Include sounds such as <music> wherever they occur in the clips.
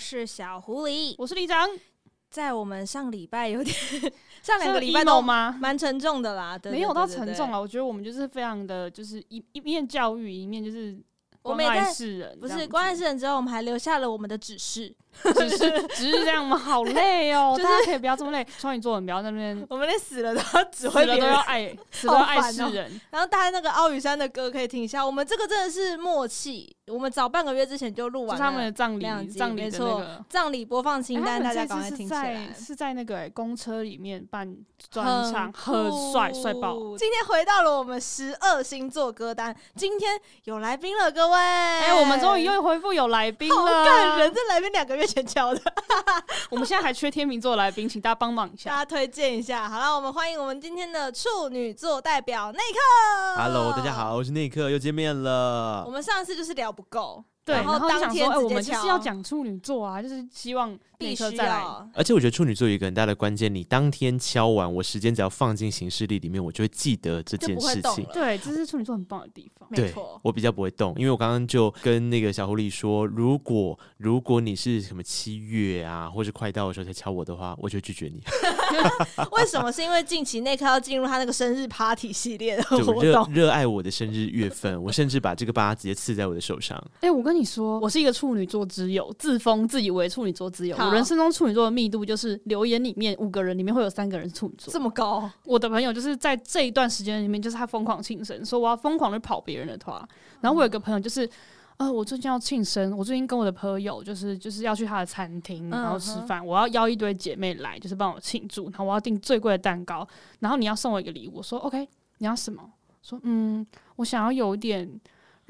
我是小狐狸，我是李长。在我们上礼拜有点，<laughs> 上两个礼拜都吗？蛮沉重的啦，对对对对对，没有到沉重啊。我觉得我们就是非常的就是一一面教育，一面就是关爱世人。不是关爱世人之后，我们还留下了我们的指示。<laughs> 只是只是这样吗？好累哦！<laughs> 就是、大家可以不要这么累。双鱼座人不要在那边，<laughs> 我们连死了都要指挥别人，都要爱，死了都要爱世人。喔、然后大家那个奥羽山的歌可以听一下。我们这个真的是默契。我们早半个月之前就录完了他们的葬礼，葬礼没错，葬礼播放清单，欸、大家赶快听起来。是在那个、欸、公车里面办专场，很帅帅爆。今天回到了我们十二星座歌单，今天有来宾了，各位。哎、欸，我们终于又回复有来宾了，好感人！这来宾两个月前交的。<laughs> 我们现在还缺天秤座来宾，请大家帮忙一下，大家推荐一下。好了，我们欢迎我们今天的处女座代表内克。Hello，大家好，我是内克，又见面了。我们上次就是聊不够。对，然后当天、欸、我们就是要讲处女座啊，就是希望必须再来。而且我觉得处女座有一个很大的关键，你当天敲完，我时间只要放进行事历里面，我就会记得这件事情。对，这是处女座很棒的地方。没错，我比较不会动，因为我刚刚就跟那个小狐狸说，如果如果你是什么七月啊，或是快到的时候才敲我的话，我就拒绝你。<laughs> <laughs> 为什么？是因为近期内刻要进入他那个生日 party 系列的活动，热热爱我的生日月份，我甚至把这个疤直接刺在我的手上。哎、欸，我跟你说，我是一个处女座之友，自封自以为处女座之友。我人生中处女座的密度就是留言里面五个人里面会有三个人是处女座，这么高。我的朋友就是在这一段时间里面，就是他疯狂庆生，说我要疯狂的跑别人的团。然后我有个朋友就是。呃，我最近要庆生，我最近跟我的朋友就是就是要去他的餐厅，然后吃饭，嗯，我要邀一堆姐妹来，就是帮我庆祝，然后我要订最贵的蛋糕，然后你要送我一个礼物，我说 OK，你要什么？说嗯，我想要有一点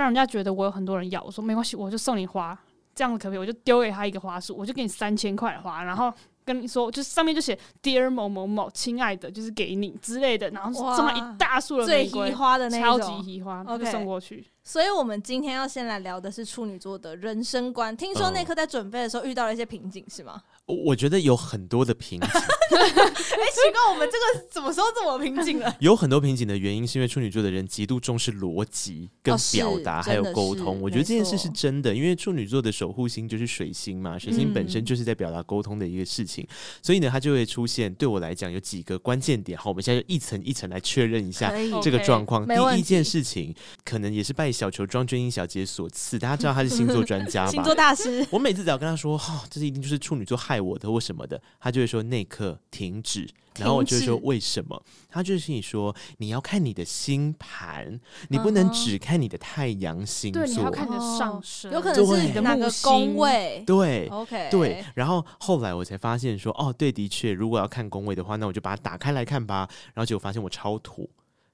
让人家觉得我有很多人要，我说没关系，我就送你花，这样子可不可以？我就丢给他一个花束，我就给你三千块花，然后。跟你说，就是上面就写 Dear 某某某，亲爱的，就是给你之类的，然后送了一大束的玫瑰，最花的那种，超级花，OK，送过去。所以，我们今天要先来聊的是处女座的人生观。听说那刻在准备的时候遇到了一些瓶颈，是吗？我觉得有很多的瓶颈。<laughs> 哎、欸，奇怪，我们这个什么时候这么瓶颈了？<laughs> 有很多瓶颈的原因是因为处女座的人极度重视逻辑跟表达、哦，还有沟通。我觉得这件事是真的，因为处女座的守护星就是水星嘛，水星本身就是在表达沟通的一个事情。所以呢，它就会出现。对我来讲，有几个关键点。好，我们现在就一层一层来确认一下这个状况。第一件事情，可能也是拜小球庄娟英小姐所赐。大家知道她是星座专家吧？<laughs> 星座大师。我每次只要跟她说：“哈、哦，这是一定就是处女座害我的，或什么的。”她就会说：“内克，停止。”然后我就会说：“为什么？”她就是你说：“你要看你的星盘，你不能只看你的太阳星座，对，你要看你的上升，有可能是你的哪个宫位。”对，OK，对。然后后来我才发现说：“哦，对，的确，如果要看宫位的话，那我就把它打开来看吧。”然后结果发现我超土。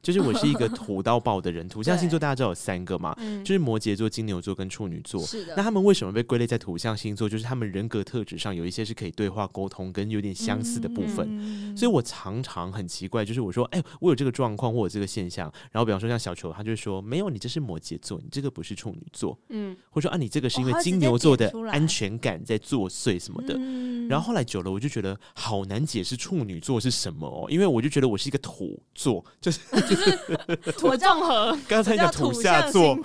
就是我是一个土到爆的人，土象星座大家知道有三个嘛，就是摩羯座、金牛座跟处女座。是的。那他们为什么被归类在土象星座？就是他们人格特质上有一些是可以对话沟通跟有点相似的部分。嗯、所以我常常很奇怪，就是我说，哎、欸，我有这个状况，或有这个现象，然后比方说像小球，他就说，没有，你这是摩羯座，你这个不是处女座。嗯。或者说啊，你这个是因为金牛座的安全感在作祟什么的。嗯。然后后来久了，我就觉得好难解释处女座是什么哦，因为我就觉得我是一个土座，就是。<laughs> 土综合，<laughs> 刚才讲土下座，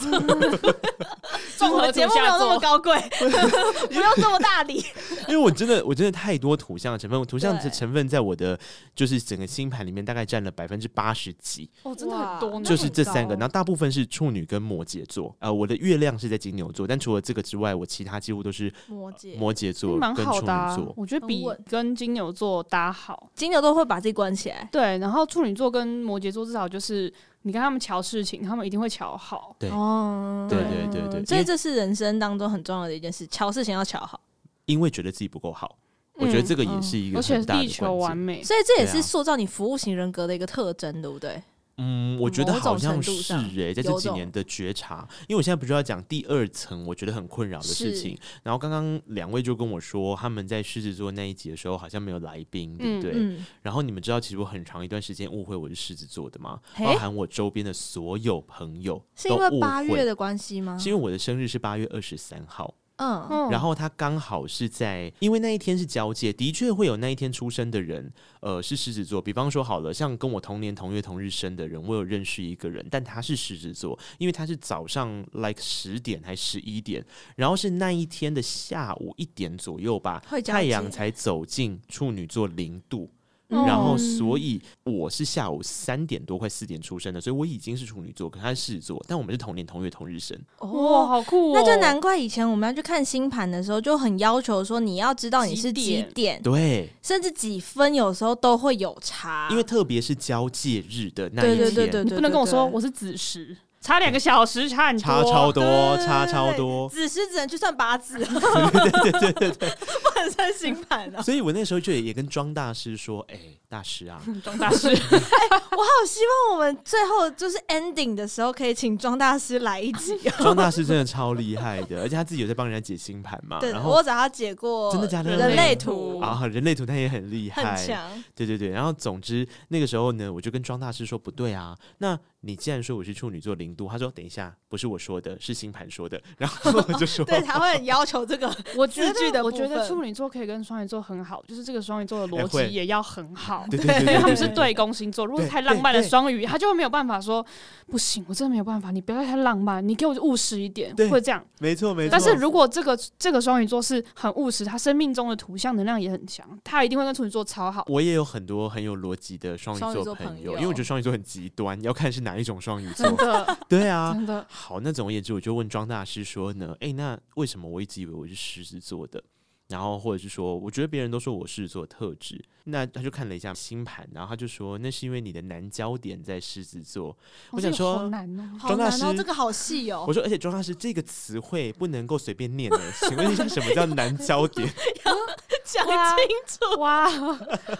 综合节目没有那么高贵，<laughs> 不用这么大礼。因为我真的，我真的太多土象的成分，土象的成分在我的就是整个星盘里面大概占了百分之八十几。哦，真的很多，就是这三个，然后大部分是处女跟摩羯座。呃，我的月亮是在金牛座，但除了这个之外，我其他几乎都是摩羯摩羯座跟处女座。我觉得比跟金牛座搭好，金牛座会把自己关起来。对，然后处女座跟摩羯座至少就是。你跟他们瞧事情，他们一定会瞧好。对，哦，对对对对，所以这是人生当中很重要的一件事，瞧事情要瞧好。因为觉得自己不够好，嗯，我觉得这个也是一个很大的关键，而且地球完美，所以这也是塑造你服务型人格的一个特征，对不对？嗯，我觉得好像是诶、欸，在这几年的觉察，因为我现在不是要讲第二层，我觉得很困扰的事情。然后刚刚两位就跟我说，他们在狮子座那一集的时候好像没有来宾，对不对？嗯嗯、然后你们知道，其实我很长一段时间误会我是狮子座的吗？包含我周边的所有朋友，是因为八月的关系吗？是因为我的生日是八月二十三号。嗯，然后他刚好是在，因为那一天是交界，的确会有那一天出生的人，呃，是狮子座。比方说好了，像跟我同年同月同日生的人，我有认识一个人，但他是狮子座，因为他是早上 like 十点还十一点，然后是那一天的下午一点左右吧，太阳才走进处女座零度。然后，所以我是下午三点多快四点出生的，所以我已经是处女座，可他是狮子座，但我们是同年同月同日生。哇，好酷哦！那就难怪以前我们要去看星盘的时候，就很要求说你要知道你是几点，对，甚至几分，有时候都会有差。因为特别是交界日的那一天，对对对对，你不能跟我说我是子时。差两个小时，差很多，差超多，差超多。子时只能去算八字，对对对对对，不能算星盘啊。所以我那时候就也跟庄大师说：“哎、欸，大师啊，<laughs> 庄大师、欸，<laughs> 我好希望我们最后就是 ending 的时候可以请庄大师来一集。<laughs> 庄大师真的超厉害的，而且他自己有在帮人家解星盘嘛。对，然后我找他解过，真的假的？人类图啊，人类图他也很厉害，很强。对对对，然后总之那个时候呢，我就跟庄大师说：“不对啊，那。”你既然说我是处女座零度，他说等一下，不是我说的，是星盘说的。然后我就说，<laughs> 对，他会很要求这个。<laughs> 我觉得，我觉得处女座可以跟双鱼座很好，就是这个双鱼座的逻辑也要很好，<laughs> 对对对，因为他们是对宫星座。如果太浪漫的双鱼，他就会没有办法说不行，我真的没有办法，你不要太浪漫，你给我务实一点，会这样。没错没错。但是如果这个这个双鱼座是很务实，他生命中的图像能量也很强，他一定会跟处女座超好。我也有很多很有逻辑的双鱼座朋友，因为我觉得双鱼座很极端，要看是哪一种双鱼座。<laughs> 对啊，真的好。那总而言之，我就问庄大师说呢，哎、欸，那为什么我一直以为我是狮子座的？然后或者是说，我觉得别人都说我狮子座特质，那他就看了一下星盘，然后他就说，那是因为你的南焦点在狮子座。哦、我想说，好难哦，庄大师，哦，这个好细哦。我说，而且庄大师这个词汇不能够随便念的，请问一下，什么叫南焦点？<laughs> 要讲清楚哇！<laughs> 哇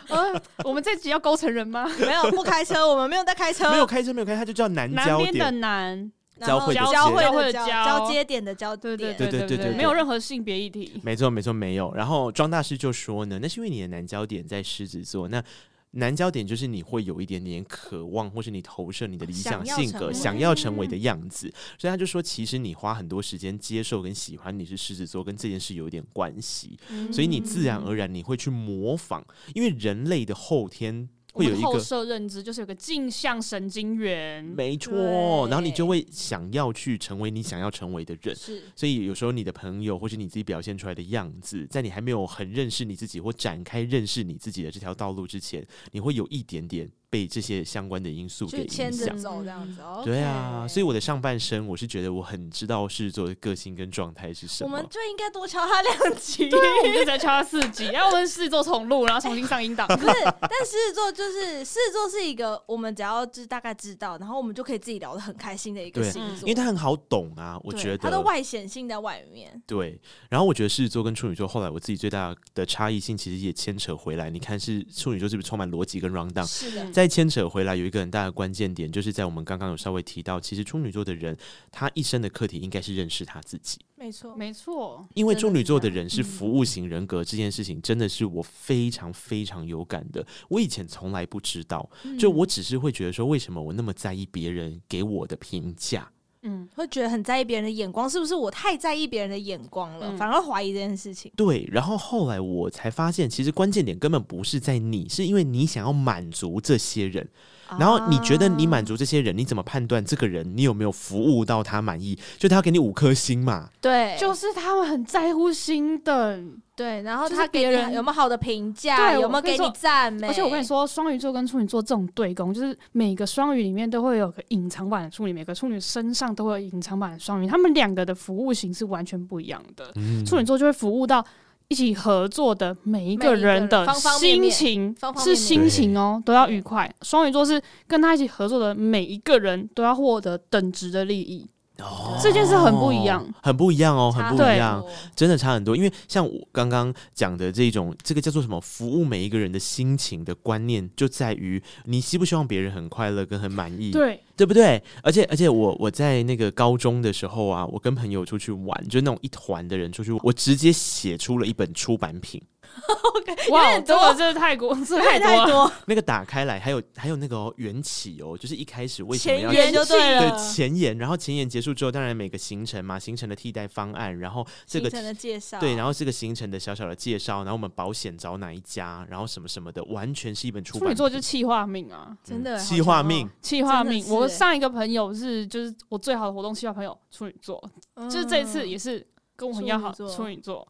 呃、我们这集要勾成人吗？没有，不开车，我们没有在开车，没有开车，没有开车，他就叫南焦点。南边的南。交汇交汇的交交接点的交对，对对对对对，没有任何性别议题。没错没错没有。然后庄大师就说呢，那是因为你的南焦点在狮子座，那南焦点就是你会有一点点渴望，或是你投射你的理想性格，想要成为的样子。所以他就说，其实你花很多时间接受跟喜欢你是狮子座，跟这件事有一点关系。所以你自然而然你会去模仿，因为人类的后天。会有一个后设认知，就是有个镜像神经元，没错，然后你就会想要去成为你想要成为的人，是，所以有时候你的朋友或是你自己表现出来的样子，在你还没有很认识你自己或展开认识你自己的这条道路之前，你会有一点点。被这些相关的因素给影响，走这样子哦，对啊，所以我的上半身，我是觉得我很知道狮子座的个性跟状态是什么。我们就应该多敲他两集，对，我们就再敲他四集，然后我们狮子座重录，然后重新上音档。<laughs> 不是，但狮子座就是狮子座是一个我们只要知大概知道，然后我们就可以自己聊得很开心的一个星座，因为他很好懂啊，我觉得他的外显性在外面。对，然后我觉得狮子座跟处女座后来我自己最大的差异性，其实也牵扯回来。你看，是处女座是不是充满逻辑跟 rundown？是的，再牵扯回来。有一个很大的关键点，就是在我们刚刚有稍微提到，其实处女座的人，他一生的课题应该是认识他自己。没错，没错。因为处女座的人是服务型人格，这件事情真的是我非常非常有感的。我以前从来不知道，就我只是会觉得说，为什么我那么在意别人给我的评价？嗯，会觉得很在意别人的眼光，是不是我太在意别人的眼光了，嗯、反而怀疑这件事情？对，然后后来我才发现，其实关键点根本不是在你，是因为你想要满足这些人。然后你觉得你满足这些人，你怎么判断这个人你有没有服务到他满意？就他要给你五颗星嘛？对，就是他们很在乎星等，对，然后他给人有没有好的评价，有没有给你赞美？而且我跟你说，双鱼座跟处女座这种对攻，就是每个双鱼里面都会有个隐藏版的处女，每个处女身上都会有隐藏版的双鱼，他们两个的服务型是完全不一样的。嗯，处女座就会服务到。一起合作的每一个人的心情是心情哦，都要愉快。双鱼座是跟他一起合作的每一个人都要获得等值的利益。哦，这件事很不一样，很不一样哦，很不一样，真的差很多。因为像我刚刚讲的这种，这个叫做什么？服务每一个人的心情的观念，就在于你希不希望别人很快乐跟很满意。对。对不对？而且而且我我在那个高中的时候啊，我跟朋友出去玩，就那种一团的人出去，我直接写出了一本出版品。<laughs> 哇，这个真的太过，<laughs> 这太多。了。多？那个打开来，还有还有那个缘起哦，就是一开始为什么要前言就对了，对前言，然后前言结束之后，当然每个行程嘛，行程的替代方案，然后这个行程的介绍，对，然后这个行程的小小的介绍，然后我们保险找哪一家，然后什么什么的，完全是一本出版。处女座就是企划命啊，真的气化命，气化命。我上一个朋友是就是我最好的活动气化朋友，处女座，嗯、就是这次也是跟我很要好，处女座，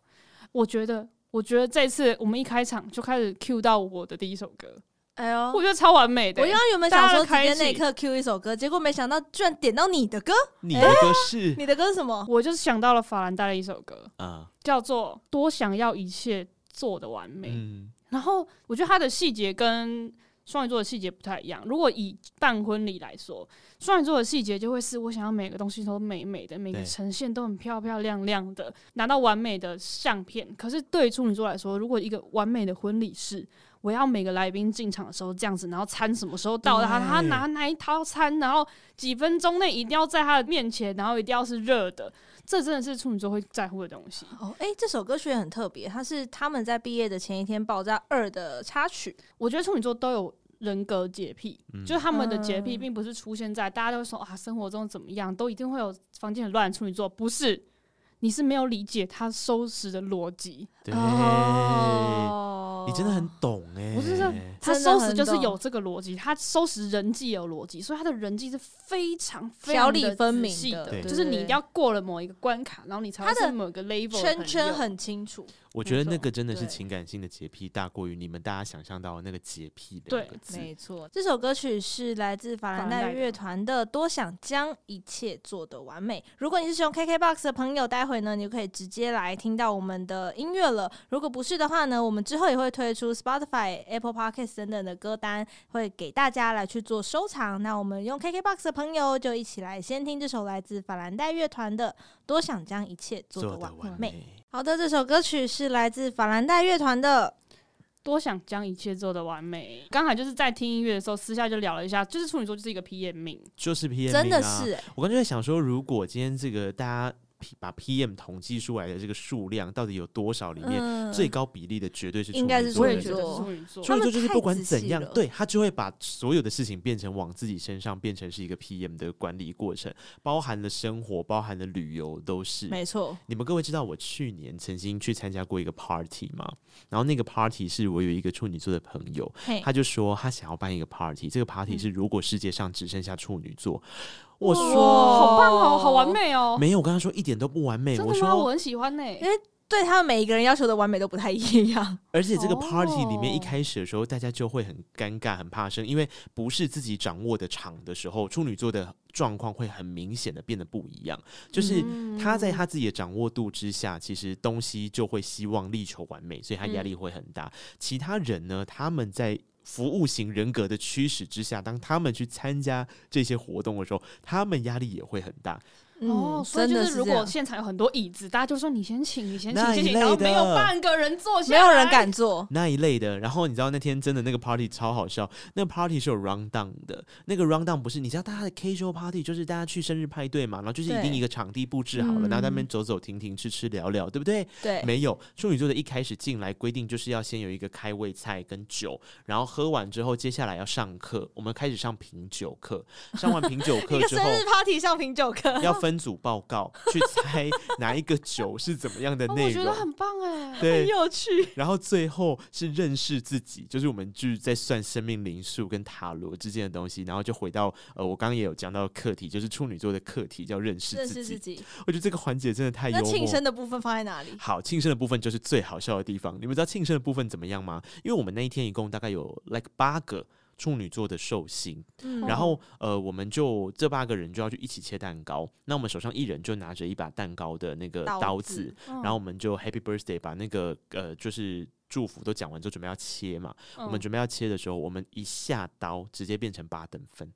我觉得。我觉得这次我们一开场就开始 cue 到我的第一首歌，哎呦，我觉得超完美的。我刚刚原本想说直接那一刻 cue 一首歌，结果没想到居然点到你的歌。你的歌是？<laughs> 你的歌是什么？我就是想到了法兰黛的一首歌，啊，叫做《多想要一切做的完美》。嗯，然后我觉得它的细节跟。双鱼座的细节不太一样。如果以办婚礼来说，双鱼座的细节就会是我想要每个东西都美美的，每个呈现都很漂漂亮亮的，拿到完美的相片。可是对于处女座来说，如果一个完美的婚礼是我要每个来宾进场的时候这样子，然后餐什么时候到他，他拿哪一套餐，然后几分钟内一定要在他的面前，然后一定要是热的，这真的是处女座会在乎的东西。哦，诶、欸，这首歌曲也很特别，它是他们在毕业的前一天爆炸二的插曲。我觉得处女座都有。人格洁癖，嗯、就是他们的洁癖，并不是出现在大家都会说啊，生活中怎么样，都一定会有房间很乱的处女座，不是，你是没有理解他收拾的逻辑。对。哦你真的很懂哎、欸！不是说他收拾就是有这个逻辑，他收拾人际有逻辑，所以他的人际是非常条理分明的，就是你一定要过了某一个关卡，然后你才会是某个 level 圈圈很清楚。我觉得那个真的是情感性的洁癖大过于你们大家想象到的那个洁癖两个字。没错，这首歌曲是来自法兰黛乐团的《多想将一切做得完美》。如果你是使用 KKBOX 的朋友，待会呢你就可以直接来听到我们的音乐了。如果不是的话呢，我们之后也会推出 Spotify、Apple Podcasts 等等的歌单，会给大家来去做收藏。那我们用 KKBOX 的朋友就一起来先听这首来自法兰黛乐团的《多想将一切做得完美》。好的，这首歌曲是来自法兰黛乐团的《多想将一切做得完美》。刚才就是在听音乐的时候，私下就聊了一下，就是处女座就是一个 PM 命，就是 PM 命啊，真的是。我刚才在想说，如果今天这个大家。把 PM 统计出来的这个数量到底有多少？里面最高比例的绝对是处女座。应该是处女座。处女座就是不管怎样，对他就会把所有的事情变成往自己身上，变成是一个 PM 的管理过程，包含了生活，包含了旅游，都是没错。你们各位知道我去年曾经去参加过一个 party 吗？然后那个 party 是我有一个处女座的朋友，他就说他想要办一个 party，这个 party 是如果世界上只剩下处女座。我说好棒哦，好完美哦！没有，我跟他说一点都不完美。我说我很喜欢呢，因为对他们每一个人要求的完美都不太一样。<laughs> 而且这个 party 里面一开始的时候，大家就会很尴尬、很怕生，因为不是自己掌握的场的时候，处女座的状况会很明显的变得不一样。就是他在他自己的掌握度之下，其实东西就会希望力求完美，所以他压力会很大。其他人呢，他们在。服务型人格的驱使之下，当他们去参加这些活动的时候，他们压力也会很大。哦，所以就是如果现场有很多椅子，大家就说你先请，你先请，先请，然后没有半个人坐下，没有人敢坐那一类的。然后你知道那天真的那个 party 超好笑，那个 party 是有 round down 的，那个 round down 不是你知道大家的 casual party，就是大家去生日派对嘛，然后就是一定一个场地布置好了，然后在那边走走停停，吃吃聊聊，对不对？对，没有处女座的一开始进来规定就是要先有一个开胃菜跟酒，然后喝完之后，接下来要上课，我们开始上品酒课，上完品酒课之后，<laughs> 生日 party 上品酒课要分组报告。去猜哪一个酒是怎么样的 <laughs> 内容，我觉得很棒哎，对，很有趣。然后最后是认识自己，就是我们就是在算生命灵数跟塔罗之间的东西，然后就回到呃，我刚刚也有讲到课题，就是处女座的课题叫认识自己。认识自己，我觉得这个环节真的太幽默。那庆生的部分放在哪里？好，庆生的部分就是最好笑的地方。你们知道庆生的部分怎么样吗？因为我们那一天一共大概有 like 八个。处女座的寿星，嗯、然后呃，我们就这八个人就要去一起切蛋糕。那我们手上一人就拿着一把蛋糕的那个刀子，刀子然后我们就 Happy Birthday，把那个呃，就是祝福都讲完之后，准备要切嘛。嗯、我们准备要切的时候，我们一下刀，直接变成八等分。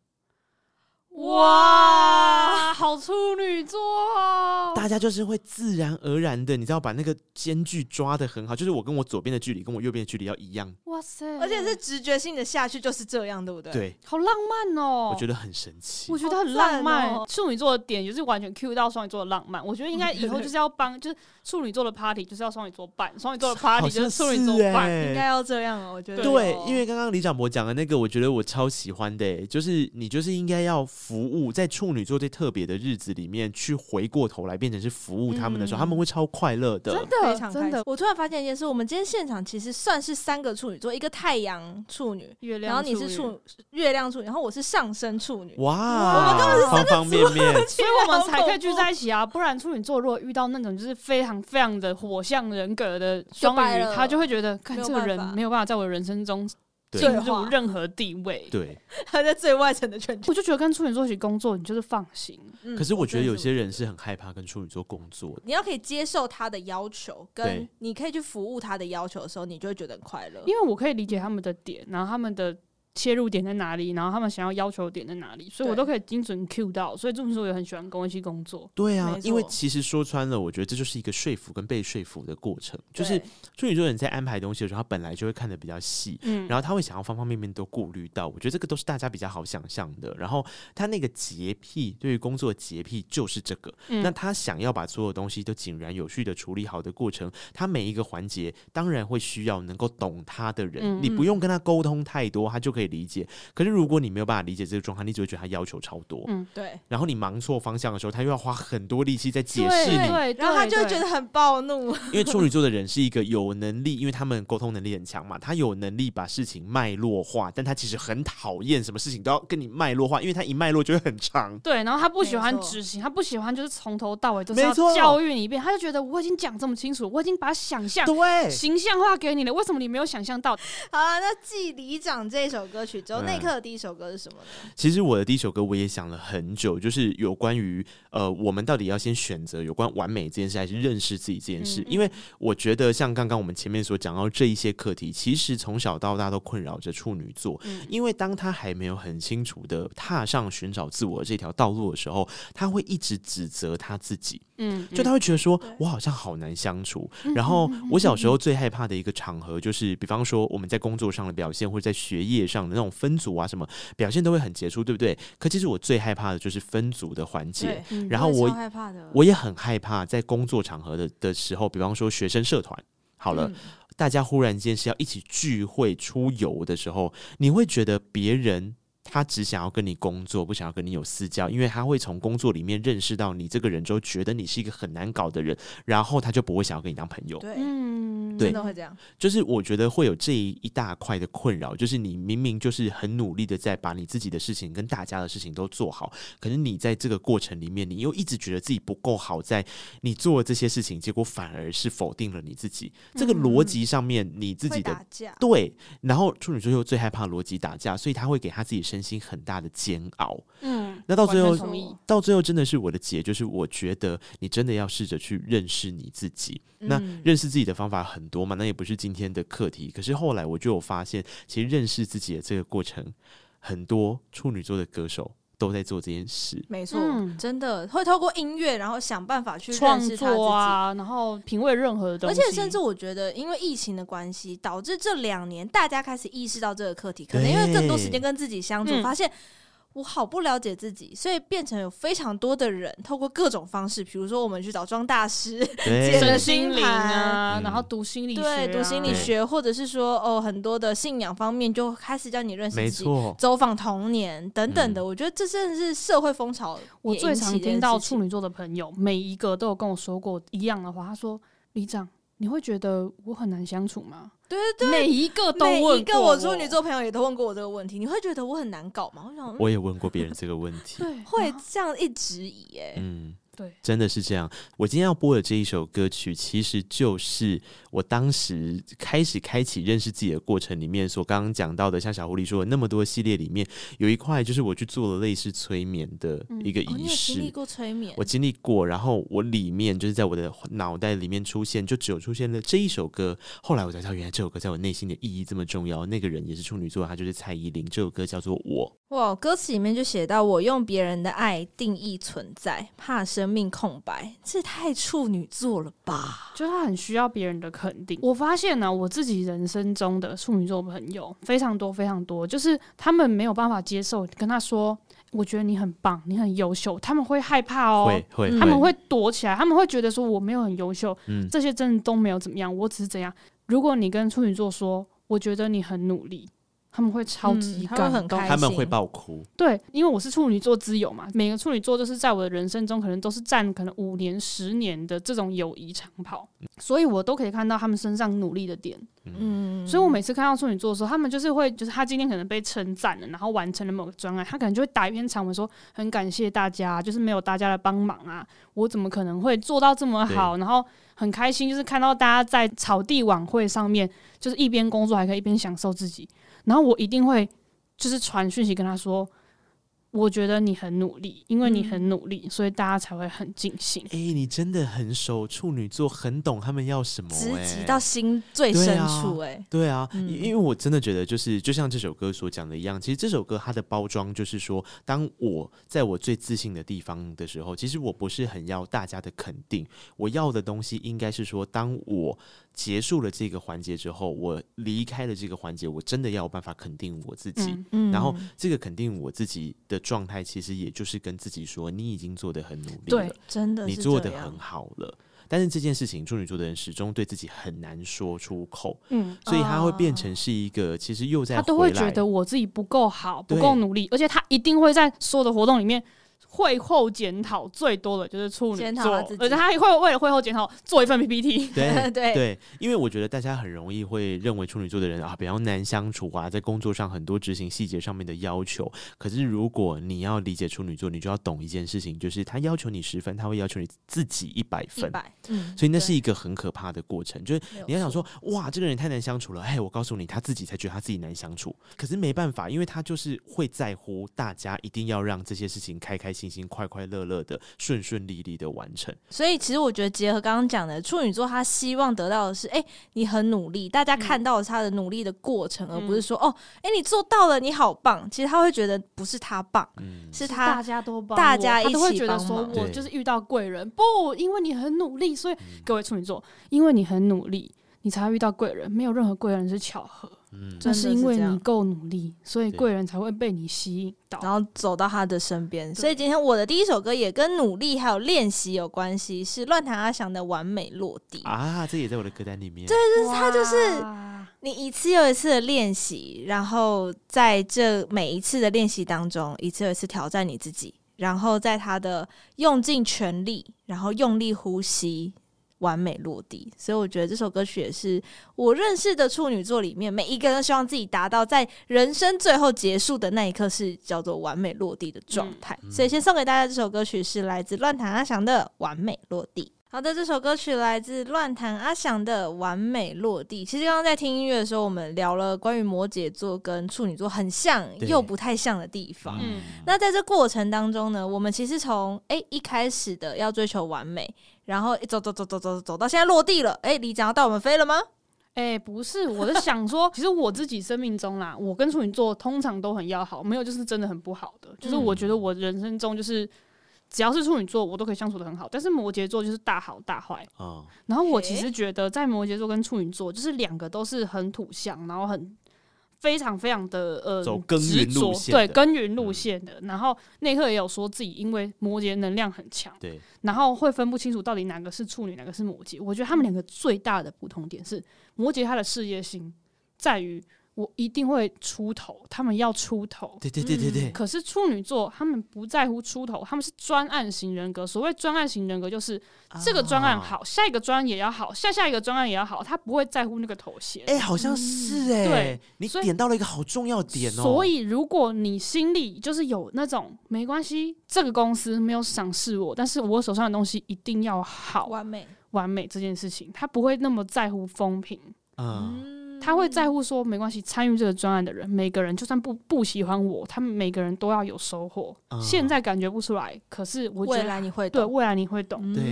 哇，好处女座哦，大家就是会自然而然的，你知道把那个间距抓得很好，就是我跟我左边的距离跟我右边的距离要一样。哇塞，而且是直觉性的下去就是这样，对不对？对，好浪漫哦，我觉得很神奇，我觉得很浪漫。哦。处女座的点就是完全 cue 到双鱼座的浪漫，我觉得应该以后就是要帮，<laughs> 就是处女座的 party 就是要双鱼座办，双鱼座的 party 就是处女座办，欸、应该要这样哦。我觉得。对，因为刚刚李长博讲的那个，我觉得我超喜欢的，就是你就是应该要服务在处女座最特别的日子里面，去回过头来变成是服务他们的时候，嗯、他们会超快乐的，真的非常真的。我突然发现一件事，我们今天现场其实算是三个处女座，一个太阳。处女，月亮，然后你是处月亮处女，然后我是上升处女。哇，我们根本是方方面面，所以我们才可以聚在一起啊！不然处女座如果遇到那种就是非常非常的火象人格的双鱼，他就会觉得，看这个人没有办法在我的人生中进入任何地位。对，<laughs> 他在最外层的圈圈。我就觉得跟处女座一起工作，你就是放心。可是我觉得有些人是很害怕跟处女座工作的。你要可以接受他的要求，跟你可以去服务他的要求的时候，你就会觉得很快乐。因为我可以理解他们的点，然后他们的。切入点在哪里？然后他们想要要求点在哪里？所以我都可以精准 cue 到。所以这么说也很喜欢跟我一起工作。对啊，因为其实说穿了，我觉得这就是一个说服跟被说服的过程。就是处女座人在安排东西的时候，他本来就会看得比较细，嗯，然后他会想要方方面面都顾虑到。我觉得这个都是大家比较好想象的。然后他那个洁癖，对于工作的洁癖就是这个。嗯，那他想要把所有东西都井然有序的处理好的过程，他每一个环节当然会需要能够懂他的人。嗯嗯，你不用跟他沟通太多，他就可以理解。可是如果你没有办法理解这个状况，你只会觉得他要求超多。嗯，对。然后你忙错方向的时候，他又要花很多力气在解释你，对，然后他就会觉得很暴怒。因为处女座的人是一个有能力，因为他们沟通能力很强嘛，他有能力把事情脉络化，但他其实很讨厌什么事情都要跟你脉络化，因为他一脉络就会很长。对，然后他不喜欢执行，他不喜欢就是从头到尾都是要教育你一遍，他就觉得我已经讲这么清楚，我已经把想象对形象化给你了，为什么你没有想象到？好了，那继里长这首歌曲之后，内克的第一首歌是什么呢？其实我的第一首歌我也想了很久，就是有关于呃，我们到底要先选择有关完美这件事，还是认识自己这件事？因为我觉得像刚刚我们前面所讲到这一些课题，其实从小到大都困扰着处女座。嗯、因为当他还没有很清楚的踏上寻找自我这条道路的时候，他会一直指责他自己。嗯，就他会觉得说，我好像好难相处。然后我小时候最害怕的一个场合，就是比方说我们在工作上的表现，或者在学业上的那种分组啊什么，表现都会很杰出，对不对？可其实我最害怕的就是分组的环节。然后我我也很害怕在工作场合的的时候，比方说学生社团，好了，大家忽然间是要一起聚会出游的时候，你会觉得别人。他只想要跟你工作，不想要跟你有私交，因为他会从工作里面认识到你这个人之后，觉得你是一个很难搞的人，然后他就不会想要跟你当朋友。对，嗯，对，真的会这样。就是我觉得会有这一大块的困扰，就是你明明就是很努力的在把你自己的事情跟大家的事情都做好，可是你在这个过程里面，你又一直觉得自己不够好，在你做这些事情，结果反而是否定了你自己。嗯、这个逻辑上面，你自己的打架对，然后处女座又最害怕逻辑打架，所以他会给他自己身心很大的煎熬，嗯，那到最后，到最后真的是我的结，就是我觉得你真的要试着去认识你自己。嗯、那认识自己的方法很多嘛，那也不是今天的课题。可是后来我就有发现，其实认识自己的这个过程，很多处女座的歌手都在做这件事。没错，嗯、真的会透过音乐，然后想办法去创作啊，然后品味任何的东西。而且甚至我觉得，因为疫情的关系，导致这两年大家开始意识到这个课题，可能因为更多时间跟自己相处，嗯、发现。我好不了解自己，所以变成有非常多的人透过各种方式，比如说我们去找庄大师解 <laughs> 了心灵啊，然后读心理学、啊，对，读心理学，或者是说哦，很多的信仰方面就开始叫你认识自己，走访童年等等的。我觉得这真的是社会风潮。<laughs> 我最常听到处女座的朋友，每一个都有跟我说过一样的话，他说：“李长，你会觉得我很难相处吗？”对对对，每一个都问过，每一个我处女座朋友也都问过我这个问题。你会觉得我很难搞吗？我想，我也问过别人这个问题，<laughs> 对，会这样一直疑哎，嗯。对，真的是这样。我今天要播的这一首歌曲，其实就是我当时开始开启认识自己的过程里面所刚刚讲到的，像小狐狸说的那么多系列里面，有一块就是我去做了类似催眠的一个仪式。经历过催眠，我经历过，然后我里面就是在我的脑袋里面出现，就只有出现了这一首歌。后来我才知道，原来这首歌在我内心的意义这么重要。那个人也是处女座，他就是蔡依林。这首歌叫做《我》。哇，歌词里面就写到：“我用别人的爱定义存在，怕生命空白。”这太处女座了吧？就他很需要别人的肯定。我发现呢、啊，我自己人生中的处女座朋友非常多，非常多，就是他们没有办法接受跟他说：“我觉得你很棒，你很优秀。”他们会害怕哦，会会，他们会躲起来，他们会觉得说：“我没有很优秀，嗯，这些真的都没有怎么样，我只是怎样。”如果你跟处女座说：“我觉得你很努力。”他们会超级感动，嗯、他们很开心，他们会爆哭。对，因为我是处女座之友嘛，每个处女座就是在我的人生中，可能都是占可能五年、十年的这种友谊长跑，所以我都可以看到他们身上努力的点。嗯，所以我每次看到处女座的时候，他们就是会，就是他今天可能被称赞了，然后完成了某个专案，他可能就会打一篇长文说，很感谢大家，就是没有大家的帮忙啊，我怎么可能会做到这么好？然后很开心，就是看到大家在草地晚会上面，就是一边工作还可以一边享受自己。然后我一定会就是传讯息跟他说，我觉得你很努力，因为你很努力，嗯、所以大家才会很尽兴。哎、欸，你真的很熟处女座，很懂他们要什么、欸，直击到心最深处、欸。哎，对啊，因为我真的觉得，就是就像这首歌所讲的一样，其实这首歌它的包装就是说，当我在我最自信的地方的时候，其实我不是很要大家的肯定，我要的东西应该是说，当我。结束了这个环节之后，我离开了这个环节，我真的要有办法肯定我自己。嗯，然后这个肯定我自己的状态，其实也就是跟自己说，你已经做的很努力了，对，真的，你做的很好了。但是这件事情，处女座的人始终对自己很难说出口，嗯，所以他会变成是一个，其实又在他都会觉得我自己不够好，不够努力，而且他一定会在所有的活动里面。会后检讨最多的就是处女座，而且他会为了会后检讨做一份 PPT。<laughs> 对 <laughs> 对对，因为我觉得大家很容易会认为处女座的人啊比较难相处啊，在工作上很多执行细节上面的要求。可是如果你要理解处女座，你就要懂一件事情，就是他要求你十分，他会要求你自己一百分。嗯，所以那是一个很可怕的过程。就是你要想说，哇，这个人太难相处了。哎，我告诉你，他自己才觉得他自己难相处。可是没办法，因为他就是会在乎大家一定要让这些事情开开心心。心快快乐乐的、顺顺利利的完成。所以，其实我觉得结合刚刚讲的处女座，他希望得到的是：哎、欸，你很努力，大家看到了他的努力的过程，嗯、而不是说哦，哎、欸，你做到了，你好棒。其实他会觉得不是他棒，嗯、是他大家都棒，大家一起都会觉得说我就是遇到贵人。不，因为你很努力，所以、嗯、各位处女座，因为你很努力，你才会遇到贵人。没有任何贵人是巧合。嗯，这是因为你够努力，所以贵人才会被你吸引到，然后走到他的身边。所以今天我的第一首歌也跟努力还有练习有关系，是乱弹阿翔的《完美落地》啊，这也在我的歌单里面。对，就是他，就是你一次又一次的练习，然后在这每一次的练习当中，一次又一次挑战你自己，然后在他的用尽全力，然后用力呼吸。完美落地，所以我觉得这首歌曲也是我认识的处女座里面每一个人都希望自己达到在人生最后结束的那一刻是叫做完美落地的状态。嗯、所以先送给大家这首歌曲是来自乱弹阿翔的《完美落地》。好的，这首歌曲来自乱弹阿翔的《完美落地》。其实刚刚在听音乐的时候，我们聊了关于摩羯座跟处女座很像又不太像的地方。嗯、那在这过程当中呢，我们其实从哎一开始的要追求完美。然后一走走走走走走到现在落地了，哎，李讲要带我们飞了吗？哎，不是，我是想说，<laughs> 其实我自己生命中啦，我跟处女座通常都很要好，没有就是真的很不好的。就是我觉得我人生中就是只要是处女座，我都可以相处的很好，但是摩羯座就是大好大坏。哦。然后我其实觉得在摩羯座跟处女座，就是两个都是很土象，然后很。非常非常的呃，走耕耘路线，对耕耘路线的。嗯、然后内克也有说自己因为摩羯能量很强，对，然后会分不清楚到底哪个是处女，哪个是摩羯。我觉得他们两个最大的不同点是，摩羯他的事业心在于。我一定会出头，他们要出头。对对对对对。可是处女座他们不在乎出头，他们是专案型人格。所谓专案型人格，就是这个专案好，下一个专案也要好，下下一个专案也要好，他不会在乎那个头衔。哎，好像是哎。对，你点到了一个好重要点哦。所以如果你心里就是有那种没关系，这个公司没有赏识我，但是我手上的东西一定要好，完美完美这件事情，他不会那么在乎风评。嗯。他会在乎说，没关系，参与这个专案的人，每个人就算不不喜欢我，他们每个人都要有收获。嗯、现在感觉不出来，可是我觉得未来你会懂，对，未来你会懂。对，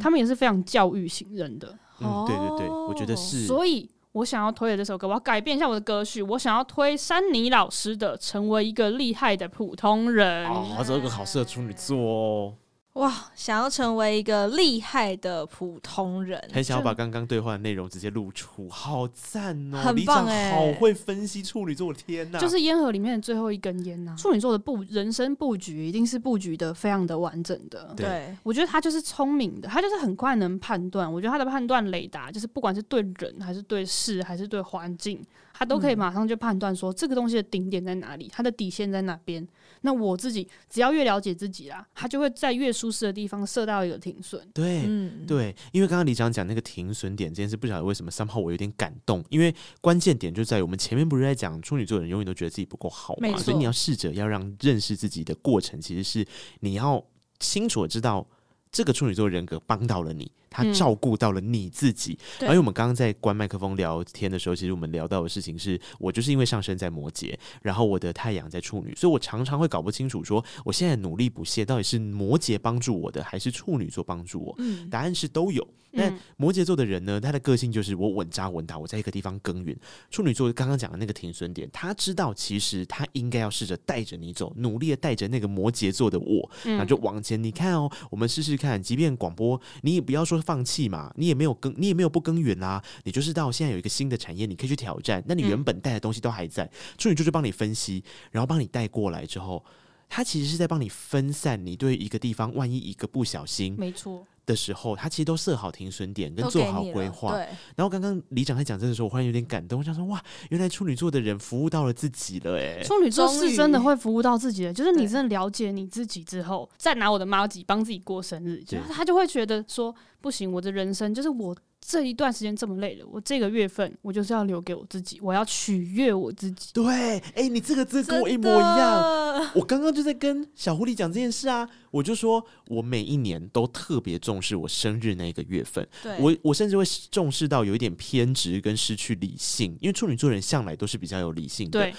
他们也是非常教育型人的。嗯，对对对，我觉得是。所以。我想要推的这首歌，我要改变一下我的歌序，我想要推珊妮老师的《成为一个厉害的普通人》。哦，这个好适合处女座哦。哇，想要成为一个厉害的普通人，很想要把刚刚对话的内容直接露出，好赞哦！很棒哎，好会分析处女座，天哪！就是烟盒里面的最后一根烟呐。处女座的布人生布局一定是布局的非常的完整的。对，我觉得他就是聪明的，他就是很快能判断。我觉得他的判断雷达就是不管是对人还是对事还是对环境，他都可以马上就判断说这个东西的顶点在哪里，它的底线在哪边。那我自己只要越了解自己啦，他就会在越舒适的地方设到一个停损。对，嗯、对，因为刚刚李长讲那个停损点这件事，不晓得为什么三号我有点感动，因为关键点就在于我们前面不是在讲处女座的人永远都觉得自己不够好嘛，所以你要试着要让认识自己的过程，其实是你要清楚的知道这个处女座人格帮到了你。他照顾到了你自己，而、且、我们刚刚在关麦克风聊天的时候，其实我们聊到的事情是，我就是因为上升在摩羯，然后我的太阳在处女，所以我常常会搞不清楚，说我现在努力不懈，到底是摩羯帮助我的，还是处女座帮助我？嗯，答案是都有。但摩羯座的人呢，他的个性就是我稳扎稳打，我在一个地方耕耘。处女座刚刚讲的那个停损点，他知道其实他应该要试着带着你走，努力的带着那个摩羯座的我，然后就往前。你看哦，我们试试看，即便广播，你也不要说放弃嘛。你也没有耕，你也没有不耕耘啦。你就是到现在有一个新的产业，你可以去挑战。那你原本带的东西都还在，嗯、处女座就帮你分析，然后帮你带过来之后，他其实是在帮你分散你对一个地方，万一一个不小心，没错。的时候，他其实都设好停损点，跟做好规划。对。然后刚刚李长在讲这个的时候，我忽然有点感动，我想说哇，原来处女座的人服务到了自己了哎。处女座是真的会服务到自己的，就是你真的了解你自己之后，再拿我的猫几帮自己过生日，就他就会觉得说不行，我的人生就是我。这一段时间这么累了，我这个月份我就是要留给我自己，我要取悦我自己。对，哎，你这个字跟我一模一样。我刚刚就在跟小狐狸讲这件事啊，我就说我每一年都特别重视我生日那个月份。对，我我甚至会重视到有一点偏执跟失去理性，因为处女座人向来都是比较有理性的。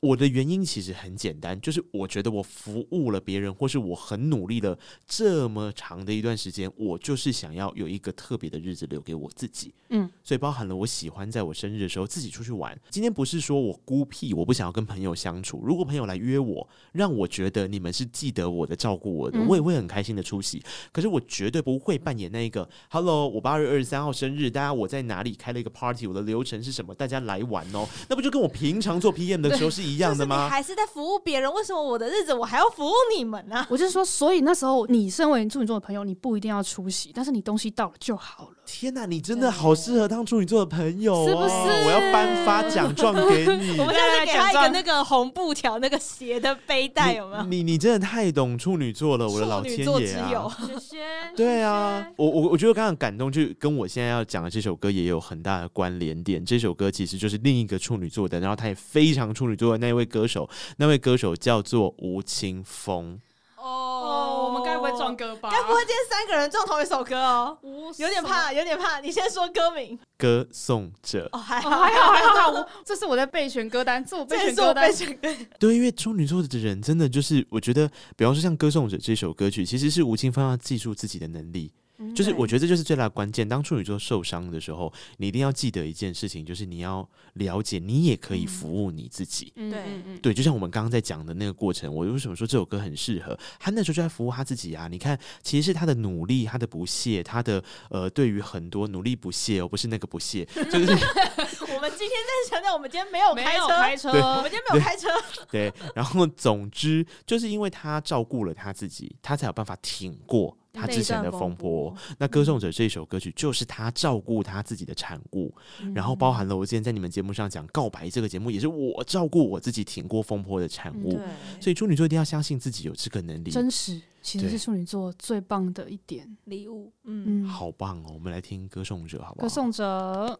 对。我的原因其实很简单，就是我觉得我服务了别人，或是我很努力了这么长的一段时间，我就是想要有一个特别的日子留给我自己。嗯，所以包含了我喜欢在我生日的时候自己出去玩。今天不是说我孤僻，我不想要跟朋友相处。如果朋友来约我，让我觉得你们是记得我的、照顾我的，我也会很开心的出席。可是我绝对不会扮演那一个 “Hello，我八月二十三号生日，大家我在哪里开了一个 party，我的流程是什么，大家来玩哦。”那不就跟我平常做 PM 的时候是一样的吗？你还是在服务别人，为什么我的日子我还要服务你们呢？我就是说，所以那时候你身为处女座的朋友，你不一定要出席，但是你东西到了就好了。天哪，你真的好适合当处女座的朋友哦，是不是？我要颁发奖状给你。<laughs> 我们现在给他一个那个红布条、那个斜的背带，有没有？你你真的太懂处女座了，我的老天爷啊！谢谢。对啊，我我我觉得刚刚感动，就跟我现在要讲的这首歌也有很大的关联点。这首歌其实就是另一个处女座的，然后他也非常处女座的那位歌手，那位歌手叫做吴青峰。哦，我们该不会撞歌吧？该不会今天三个人撞同一首歌哦？有点怕，有点怕。你先说歌名，《歌颂者》。哦，还好，还好，还好。我这是我在备选歌单，这我备选歌单。对，因为处女座的人真的就是，我觉得，比方说像《歌颂者》这首歌曲，其实是吴青峰要记住自己的能力。就是我觉得这就是最大的关键。当处女座受伤的时候，你一定要记得一件事情，就是你要了解，你也可以服务你自己。对、嗯、对，就像我们刚刚在讲的那个过程，我为什么说这首歌很适合？他那时候就在服务他自己啊！你看，其实是他的努力，他的不懈，他的呃，对于很多努力不懈哦，不是那个不懈，就是 <laughs> 我们今天在强调，我们今天没有开车，没有开车，我们今天没有开车。对，然后总之就是因为他照顾了他自己，他才有办法挺过。他之前的风波，那《歌颂者》这首歌曲就是他照顾他自己的产物，嗯、然后包含了我今天在你们节目上讲告白这个节目，也是我照顾我自己挺过风波的产物。所以处女座一定要相信自己有这个能力，真实其实是处女座最棒的一点礼物。嗯，好棒哦！我们来听《歌颂者》好不好？歌颂者。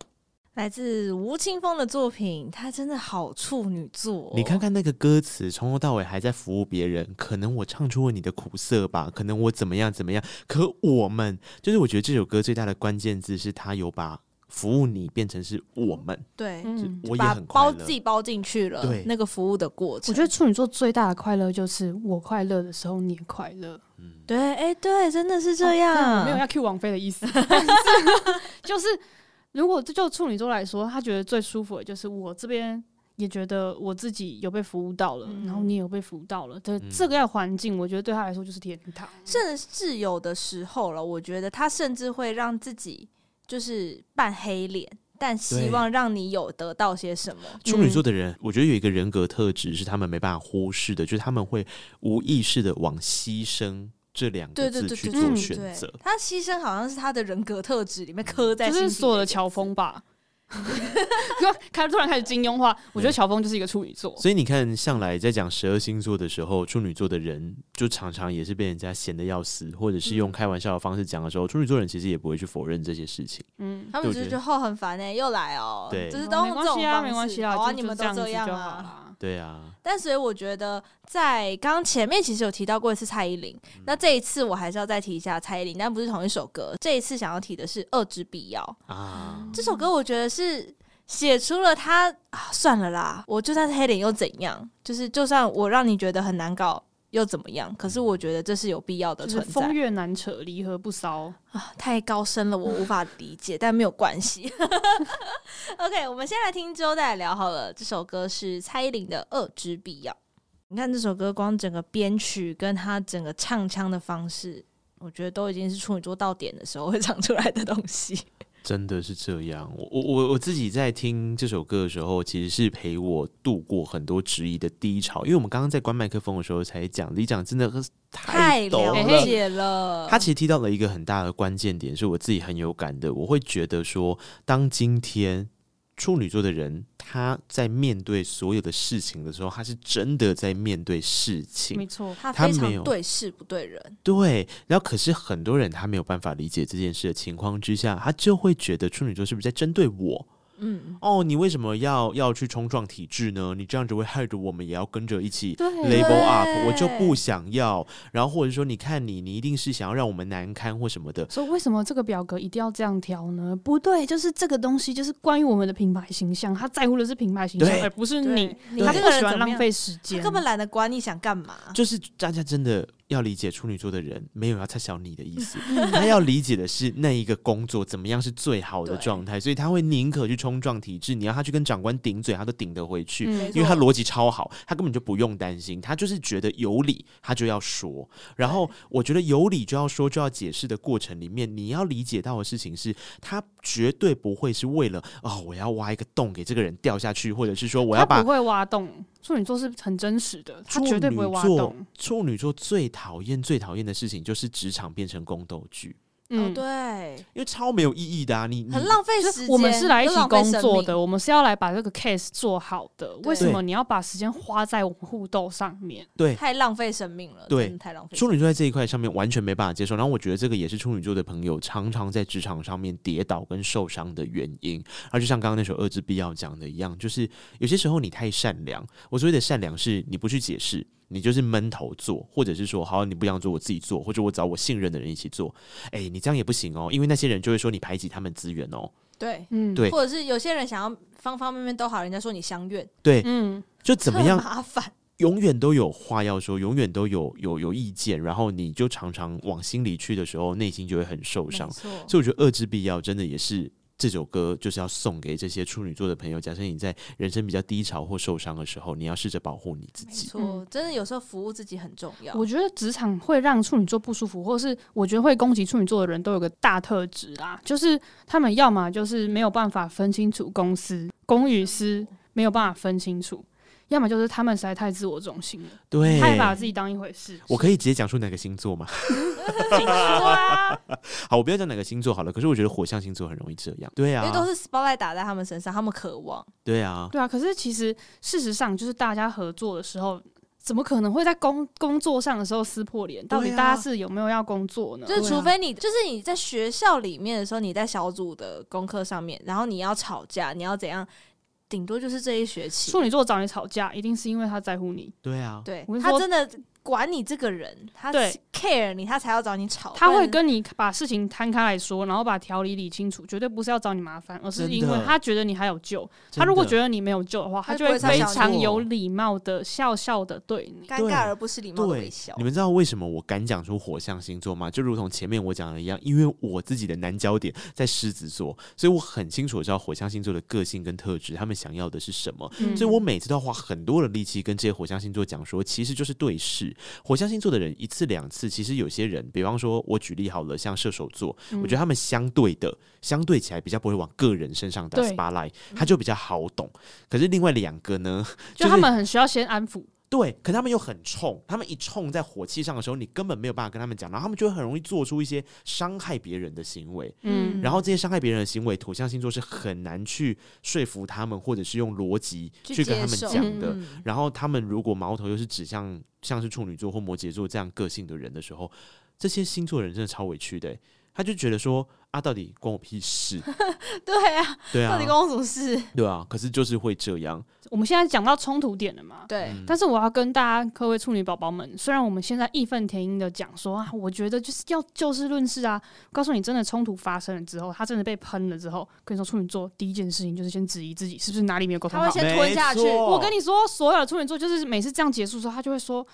来自吴青峰的作品，他真的好处女座哦。你看看那个歌词，从头到尾还在服务别人。可能我唱出了你的苦涩吧，可能我怎么样怎么样。可我们就是，我觉得这首歌最大的关键字是，他有把服务你变成是我们。对，我也很快乐，把包自己包进去了。对，那个服务的过程，我觉得处女座最大的快乐就是我快乐的时候你也快乐。嗯，对，哎，对，真的是这样。哦，没有要 cue 王菲的意思，<laughs> <laughs> 就是。如果这就处女座来说，他觉得最舒服的就是我这边也觉得我自己有被服务到了，嗯、然后你也有被服务到了，对、嗯、这个要环境，我觉得对他来说就是天堂。甚至有的时候了，我觉得他甚至会让自己就是扮黑脸，但希望让你有得到些什么。处女座的人，我觉得有一个人格特质是他们没办法忽视的，就是他们会无意识的往牺牲。这两个字去做选择，他牺牲好像是他的人格特质里面刻在，就是所有的乔峰吧。<laughs> 开突然开始金庸话，我觉得乔峰就是一个处女座。所以你看，向来在讲十二星座的时候，处女座的人就常常也是被人家嫌的要死，或者是用开玩笑的方式讲的时候，处女座人其实也不会去否认这些事情。嗯，他们只是觉得哦很烦哎，又来哦，对，就是都用这种方式啊，没关系啊，好啊，你们都这样啊。对啊，但所以我觉得，在刚刚前面其实有提到过一次蔡依林，嗯、那这一次我还是要再提一下蔡依林，但不是同一首歌。这一次想要提的是《恶之必要》啊，这首歌我觉得是写出了他啊，算了啦，我就算是黑脸又怎样？就是就算我让你觉得很难搞。又怎么样？可是我觉得这是有必要的存在。风月难扯，离合不骚啊，太高深了，我无法理解，但没有关系。<laughs> OK，我们先来听之后再聊好了。这首歌是蔡依林的《恶之必要》。你看这首歌，光整个编曲跟他整个唱腔的方式，我觉得都已经是处女座到点的时候会唱出来的东西。真的是这样，我我我我自己在听这首歌的时候，其实是陪我度过很多质疑的低潮。因为我们刚刚在关麦克风的时候才讲，李讲真的太懂了。他其实提到了一个很大的关键点，是我自己很有感的。我会觉得说，当今天。处女座的人，他在面对所有的事情的时候，他是真的在面对事情。没错，他非常对事不对人。对，然后可是很多人他没有办法理解这件事的情况之下，他就会觉得处女座是不是在针对我？嗯，哦，你为什么要要去冲撞体制呢？你这样子会害得我们也要跟着一起 label up，我就不想要。然后或者说，你看你，你一定是想要让我们难堪或什么的。所以为什么这个表格一定要这样调呢？不对，就是这个东西就是关于我们的品牌形象，他在乎的是品牌形象，而不是你。他不喜欢浪费时间，根本懒得管你想干嘛。就是大家真的。要理解处女座的人没有要拆小你的意思，他要理解的是那一个工作怎么样是最好的状态，所以他会宁可去冲撞体制。你要他去跟长官顶嘴，他都顶得回去，嗯、因为他逻辑超好，他根本就不用担心，他就是觉得有理他就要说。然后我觉得有理就要说就要解释的过程里面，你要理解到的事情是，他绝对不会是为了哦，我要挖一个洞给这个人掉下去，或者是说我要把不会挖洞。处女座是很真实的，他绝对不会挖洞。处女座最讨厌、最讨厌的事情就是职场变成宫斗剧。嗯，对，因为超没有意义的啊！你很浪费时间。我们是来一起工作的，我们是要来把这个 case 做好的。为什么你要把时间花在我们互动上面？对，太浪费生命了。对，太浪费。处女座在这一块上面完全没办法接受。然后我觉得这个也是处女座的朋友常常在职场上面跌倒跟受伤的原因。而就像刚刚那首《恶之必要》讲的一样，就是有些时候你太善良。我所谓的善良是你不去解释。你就是闷头做，或者是说，好，你不想做，我自己做，或者我找我信任的人一起做。哎、欸，你这样也不行哦，因为那些人就会说你排挤他们资源哦。对，嗯，对，或者是有些人想要方方面面都好，人家说你相怨。对，嗯，就怎么样麻烦，永远都有话要说，永远都有有有意见，然后你就常常往心里去的时候，内心就会很受伤。所以我觉得遏制必要真的也是。这首歌就是要送给这些处女座的朋友。假设你在人生比较低潮或受伤的时候，你要试着保护你自己。没错，真的有时候服务自己很重要。我觉得职场会让处女座不舒服，或是我觉得会攻击处女座的人都有个大特质啦，就是他们要么就是没有办法分清楚公司公与私，没有办法分清楚。要么就是他们实在太自我中心了，对，太把自己当一回事。我可以直接讲出哪个星座吗？<laughs> <laughs> 好，我不要讲哪个星座好了。可是我觉得火象星座很容易这样，对啊，因为都是 spotlight 打在他们身上，他们渴望，对啊，对啊。可是其实事实上，就是大家合作的时候，怎么可能会在工工作上的时候撕破脸？到底大家是有没有要工作呢？就是除非你，就是你在学校里面的时候，你在小组的功课上面，然后你要吵架，你要怎样？顶多就是这一学期，处女座找你吵架，一定是因为他在乎你。对啊，对，他真的管你这个人，他对 care 你，他才要找你吵。他会跟你把事情摊开来说，然后把条理理清楚，绝对不是要找你麻烦，而是因为他觉得你还有救。他如果觉得你没有救的话，他就会非常有礼貌的笑笑的对你，尴尬而不是礼貌的微笑。你们知道为什么我敢讲出火象星座吗？就如同前面我讲的一样，因为我自己的南焦点在狮子座，所以我很清楚知道火象星座的个性跟特质，他们想要的是什么。嗯、所以我每次都要花很多的力气跟这些火象星座讲说，其实就是对事。火象星座的人一次两次，其实有些人，比方说我举例好了，像射手座，嗯、我觉得他们相对的，相对起来比较不会往个人身上打 spotlight，他就比较好懂。可是另外两个呢，就他们很需要先安抚。对，可他们又很冲，他们一冲在火气上的时候，你根本没有办法跟他们讲，然后他们就会很容易做出一些伤害别人的行为。嗯，然后这些伤害别人的行为，土象星座是很难去说服他们，或者是用逻辑去跟他们讲的。然后他们如果矛头又是指向像是处女座或摩羯座这样个性的人的时候，这些星座人真的超委屈的欸。他就觉得说啊，到底关我屁事？<laughs> 对啊，对啊，到底关我什么事？对啊，可是就是会这样。我们现在讲到冲突点了嘛？对。但是我要跟大家各位处女宝宝们，虽然我们现在义愤填膺的讲说啊，我觉得就是要就事论事啊。告诉你，真的冲突发生了之后，他真的被喷了之后，跟你说处女座第一件事情就是先质疑自己是不是哪里没有沟通好。他会先吞下去。我跟你说，所有的处女座就是每次这样结束的时候，他就会说。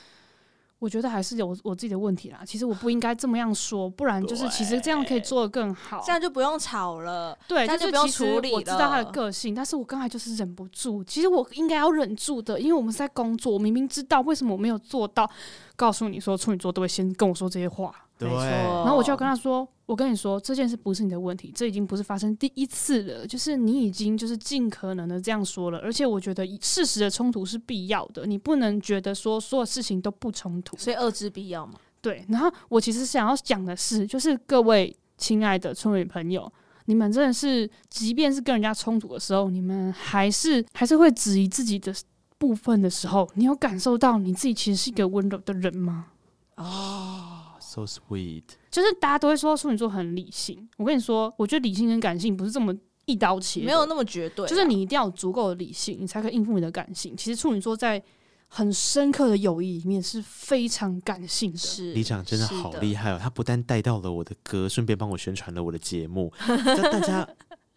我觉得还是有我自己的问题啦。其实我不应该这么样说，不然就是其实这样可以做得更好。这样就不用吵了，对，这样就不用处理了。我知道他的个性，但是我刚才就是忍不住。其实我应该要忍住的，因为我们是在工作，我明明知道为什么我没有做到。告诉你说，处女座都会先跟我说这些话，对。然后我就要跟他说：“我跟你说，这件事不是你的问题，这已经不是发生第一次了。就是你已经就是尽可能的这样说了，而且我觉得事实的冲突是必要的，你不能觉得说所有事情都不冲突，所以遏制必要嘛。对。然后我其实想要讲的是，就是各位亲爱的村委朋友，你们真的是，即便是跟人家冲突的时候，你们还是还是会质疑自己的。”部分的时候，你有感受到你自己其实是一个温柔的人吗？啊、oh，so sweet。就是大家都会说处女座很理性，我跟你说，我觉得理性跟感性不是这么一刀切，没有那么绝对。就是你一定要有足够的理性，你才可以应付你的感性。其实处女座在很深刻的友谊里面是非常感性的。是，李长真的好厉害哦！他不但带到了我的歌，顺便帮我宣传了我的节目，<laughs> 大家。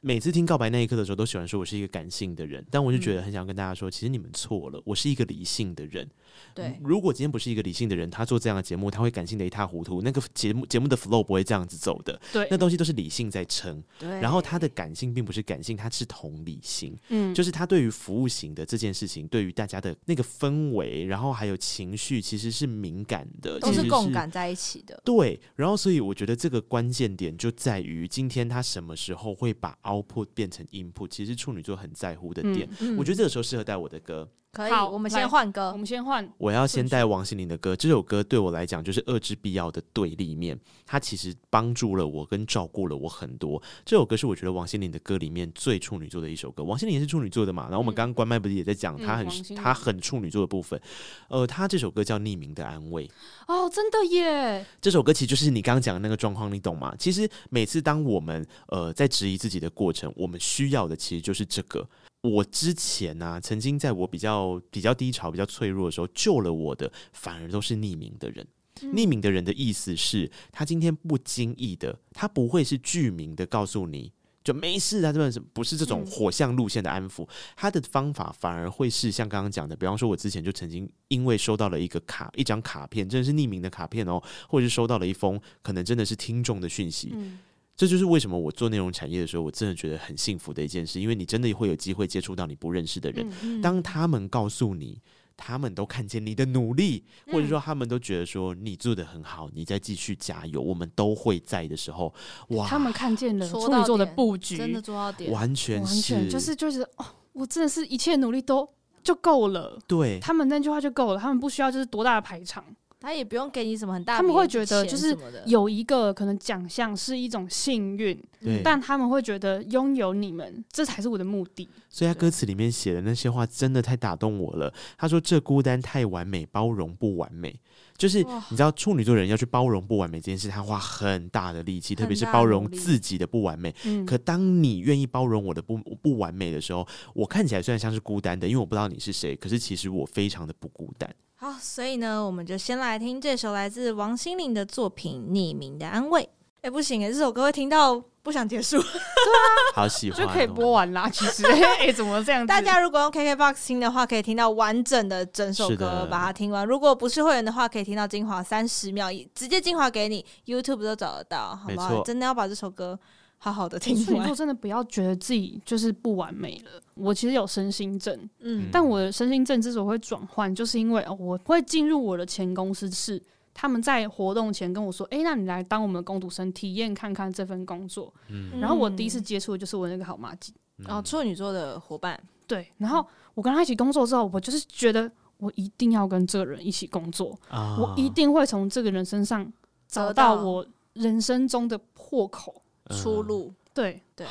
每次听告白那一刻的时候，都喜欢说我是一个感性的人，但我就觉得很想跟大家说，其实你们错了，我是一个理性的人。对，如果今天不是一个理性的人，他做这样的节目，他会感性的一塌糊涂。那个节目节目的 flow 不会这样子走的。对，那东西都是理性在撑。对，然后他的感性并不是感性，他是同理心。嗯，就是他对于服务型的这件事情，对于大家的那个氛围，然后还有情绪，其实是敏感的，都是共感在一起的。对，然后所以我觉得这个关键点就在于今天他什么时候会把 output 变成 input，其实处女座很在乎的点。嗯，我觉得这个时候适合带我的歌。可以，我们先换歌。我们先换。我要先带王心凌的歌。这首歌对我来讲就是遏制必要的对立面。它其实帮助了我，跟照顾了我很多。这首歌是我觉得王心凌的歌里面最处女座的一首歌。王心凌也是处女座的嘛。然后我们刚刚关麦不是也在讲她很她很处女座的部分。呃，她这首歌叫《匿名的安慰》。哦，真的耶！这首歌其实就是你刚刚讲的那个状况，你懂吗？其实每次当我们呃在质疑自己的过程，我们需要的其实就是这个。我之前呢、啊，曾经在我比较比较低潮、比较脆弱的时候，救了我的反而都是匿名的人。嗯、匿名的人的意思是，他今天不经意的，他不会是具名的告诉你就没事啊，这本不是这种火象路线的安抚。嗯、他的方法反而会是像刚刚讲的，比方说，我之前就曾经因为收到了一个卡、一张卡片，真的是匿名的卡片哦，或者是收到了一封可能真的是听众的讯息。嗯这就是为什么我做内容产业的时候，我真的觉得很幸福的一件事，因为你真的会有机会接触到你不认识的人。嗯嗯、当他们告诉你，他们都看见你的努力，或者说他们都觉得说你做的很好，你再继续加油，我们都会在的时候，哇！他们看见了处女座的布局，真的做到点，完全是，完全就是就是哦，我真的是一切努力都就够了。对，他们那句话就够了，他们不需要就是多大的排场。他也不用给你什么很大的，他们会觉得就是有一个可能奖项是一种幸运，但他们会觉得拥有你们这才是我的目的。所以他歌词里面写的那些话真的太打动我了。他说：“这孤单太完美，包容不完美。”就是你知道处女座人要去包容不完美这件事，他花很大的力气，特别是包容自己的不完美。可当你愿意包容我的不不完美的时候，我看起来虽然像是孤单的，因为我不知道你是谁，可是其实我非常的不孤单。好，所以呢，我们就先来听这首来自王心凌的作品《匿名的安慰》。哎，不行哎，这首歌会听到不想结束。对啊，好喜欢、哦，就可以播完啦。其实，<laughs> 哎，怎么这样？大家如果用 KKBOX 听的话，可以听到完整的整首歌，把它听完。如果不是会员的话，可以听到精华三十秒，直接精华给你，YouTube 都找得到，好不好？真的要把这首歌。好好的听，处女座真的不要觉得自己就是不完美了。我其实有身心症，嗯，但我的身心症之所以会转换，就是因为哦，我会进入我的前公司是他们在活动前跟我说，哎、欸，那你来当我们的工读生，体验看看这份工作。嗯，然后我第一次接触的就是我那个好妈吉，然后处女座的伙伴，对，然后我跟他一起工作之后，我就是觉得我一定要跟这个人一起工作，啊、我一定会从这个人身上找到。我人生中的破口。出路，对对，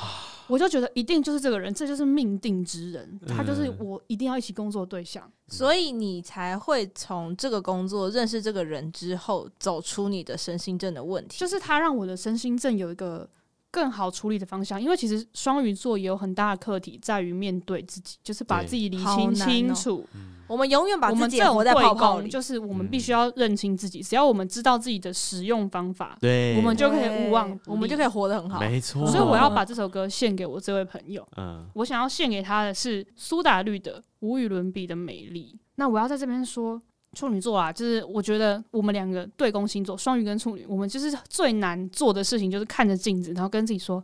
我就觉得一定就是这个人，这就是命定之人，他就是我一定要一起工作的对象，所以你才会从这个工作认识这个人之后，走出你的身心症的问题，就是他让我的身心症有一个更好处理的方向，因为其实双鱼座也有很大的课题在于面对自己，就是把自己理清清楚。我们永远把自己活在泡泡里，就是我们必须要认清自己。只要我们知道自己的使用方法，对，我们就可以勿忘，我们就可以活得很好。没错。所以我要把这首歌献给我这位朋友。嗯，我想要献给他的是苏打绿的《无与伦比的美丽》。那我要在这边说，处女座啊，就是我觉得我们两个对宫星座，双鱼跟处女，我们就是最难做的事情，就是看着镜子，然后跟自己说：“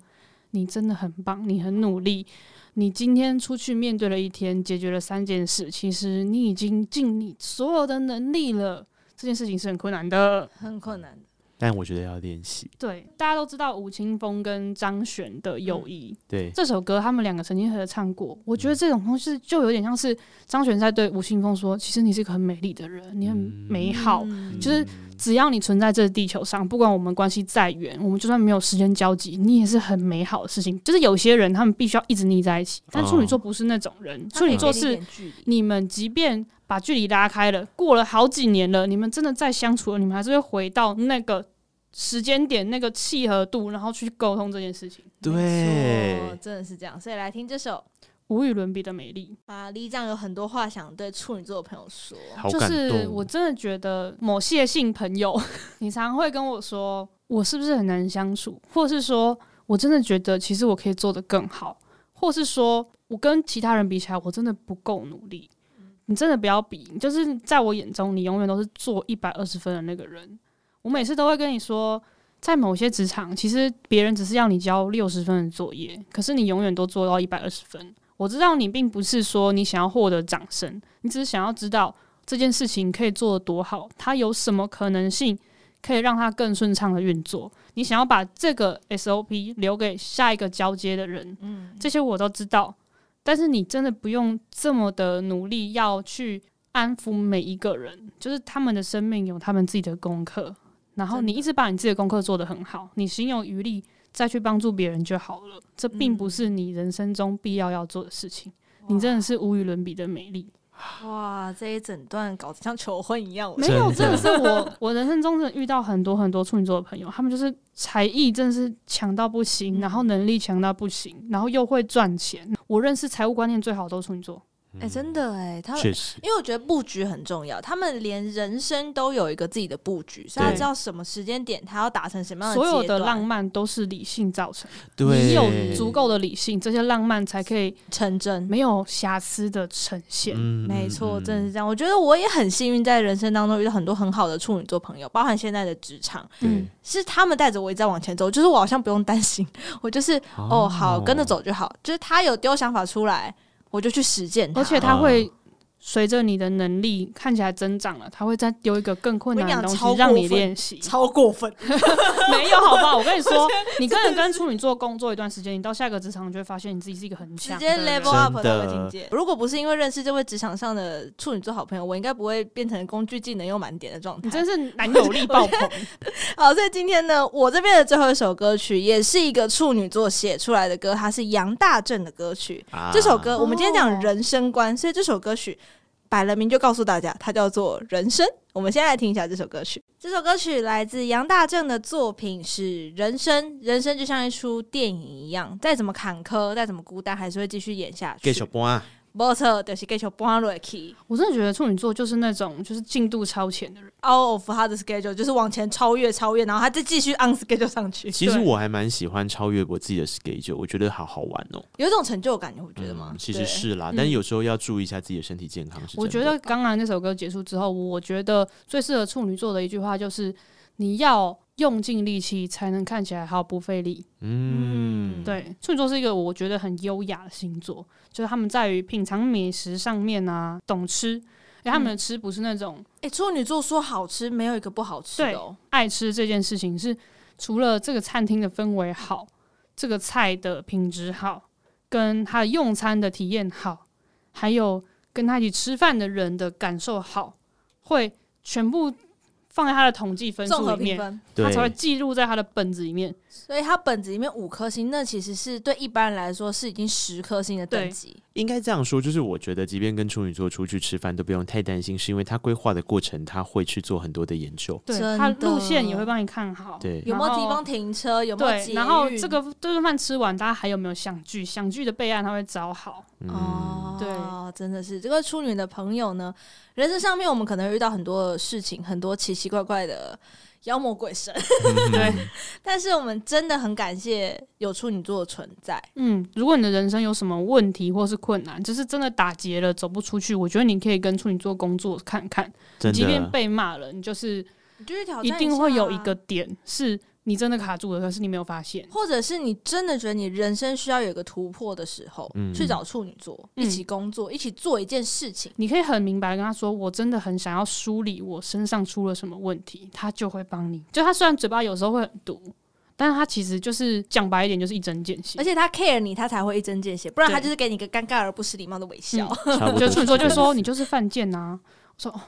你真的很棒，你很努力。”你今天出去面对了一天，解决了三件事，其实你已经尽你所有的能力了。这件事情是很困难的，很困难。但我觉得要练习。对，大家都知道吴青峰跟张悬的友谊。嗯。对，这首歌他们两个曾经合唱过。我觉得这种东西就有点像是张悬在对吴青峰说：“其实你是一个很美丽的人，你很美好。嗯”就是。只要你存在这个地球上，不管我们关系再远，我们就算没有时间交集，你也是很美好的事情。就是有些人，他们必须要一直腻在一起，但处女座不是那种人。处女座是你们即便把距离拉开了，过了好几年了，你们真的再相处了，你们还是会回到那个时间点、那个契合度，然后去沟通这件事情。对，真的是这样。所以来听这首。无与伦比的美丽啊！里长有很多话想对处女座的朋友说，就是我真的觉得某些性朋友，<laughs> 你常会跟我说我是不是很难相处，或是说我真的觉得其实我可以做得更好，或是说我跟其他人比起来我真的不够努力。你真的不要比，就是在我眼中你永远都是做一百二十分的那个人。我每次都会跟你说，在某些职场，其实别人只是要你交六十分的作业，可是你永远都做到一百二十分。我知道你并不是说你想要获得掌声，你只是想要知道这件事情可以做得多好，它有什么可能性可以让它更顺畅的运作。你想要把这个 SOP 留给下一个交接的人，嗯，这些我都知道。但是你真的不用这么的努力要去安抚每一个人，就是他们的生命有他们自己的功课，然后你一直把你自己的功课做得很好，你心有余力。再去帮助别人就好了，这并不是你人生中必要要做的事情。嗯、你真的是无与伦比的美丽。哇，这一整段搞得像求婚一样。没有，真的是我，<laughs> 我人生中真的遇到很多很多处女座的朋友，他们就是才艺真的是强到不行，嗯、然后能力强到不行，然后又会赚钱。我认识财务观念最好的都是处女座。哎、欸，真的哎、欸，他们确实，因为我觉得布局很重要，他们连人生都有一个自己的布局，所以他知道什么时间点他要达成什么样的。所有的浪漫都是理性造成，对，你有足够的理性，这些浪漫才可以成真，没有瑕疵的呈现。嗯、没错，真的是这样。我觉得我也很幸运，在人生当中遇到很多很好的处女座朋友，包含现在的职场，嗯，是他们带着我一直在往前走，就是我好像不用担心，我就是哦，哦，好，跟着走就好，就是他有丢想法出来，我就去实践，而且他会。随着你的能力看起来增长了，他会再丢一个更困难的东西让你练习。超过分，<laughs> 没有好不好？我跟你说，<laughs> 你跟人跟处女座工作一段时间，你到下一个职场，你就会发现你自己是一个很强，直接 level up 的境界。如果不是因为认识这位职场上的处女座好朋友，我应该不会变成工具技能又满点的状态。你真是男友力爆棚。<laughs> 好，所以今天呢，我这边的最后一首歌曲也是一个处女座写出来的歌，它是杨大正的歌曲。啊、这首歌我们今天讲人生观，所以这首歌曲。摆了名就告诉大家，它叫做《人生》。我们先来听一下这首歌曲。这首歌曲来自杨大正的作品是《人生》。人生就像一出电影一样，再怎么坎坷，再怎么孤单，还是会继续演下去。没错，就是继续搬落去。我真的觉得处女座就是那种就是进度超前的人，out of 他的 schedule 就是往前超越超越，然后他再继续 on schedule 上去。其实我还蛮喜欢超越我自己的 schedule，我觉得好好玩哦，有一种成就感，你会觉得吗？嗯、其实是啦，但是有时候要注意一下自己的身体健康。我觉得刚刚那首歌结束之后，我觉得最适合处女座的一句话就是：你要用尽力气才能看起来毫不费力。嗯，对，处女座是一个我觉得很优雅的星座。就是他们在于品尝美食上面啊，懂吃，因为他们的吃不是那种，哎、嗯，处女座说好吃，没有一个不好吃的哦。爱吃这件事情是除了这个餐厅的氛围好，这个菜的品质好，跟他的用餐的体验好，还有跟他一起吃饭的人的感受好，会全部。放在他的统计分数里面，他才会记录在他的本子里面。所以他本子里面五颗星，那其实是对一般人来说是已经十颗星的等级。应该这样说，就是我觉得，即便跟处女座出去吃饭，都不用太担心，是因为他规划的过程，他会去做很多的研究。对，他路线也会帮你看好。对，有没有地方停车？有没有？对，然后这个这顿饭吃完，大家还有没有想聚？想聚的备案他会找好。嗯、哦，对，真的是这个处女的朋友呢，人生上面我们可能遇到很多事情，很多奇奇怪怪的。妖魔鬼神，<laughs> 对，但是我们真的很感谢有处女座的存在。嗯，如果你的人生有什么问题或是困难，就是真的打结了，走不出去，我觉得你可以跟处女座工作看看。即便被骂了，你就是，你就是挑战一定会有一个点是。你真的卡住了，可是你没有发现，或者是你真的觉得你人生需要有一个突破的时候，嗯、去找处女座、嗯、一起工作，一起做一件事情。你可以很明白跟他说，我真的很想要梳理我身上出了什么问题，他就会帮你。就他虽然嘴巴有时候会很毒，但是他其实就是讲白一点，就是一针见血。而且他 care 你，他才会一针见血，不然他就是给你一个尴尬而不失礼貌的微笑。嗯、<laughs> 就处女座就说你就是犯贱呐。我说哦。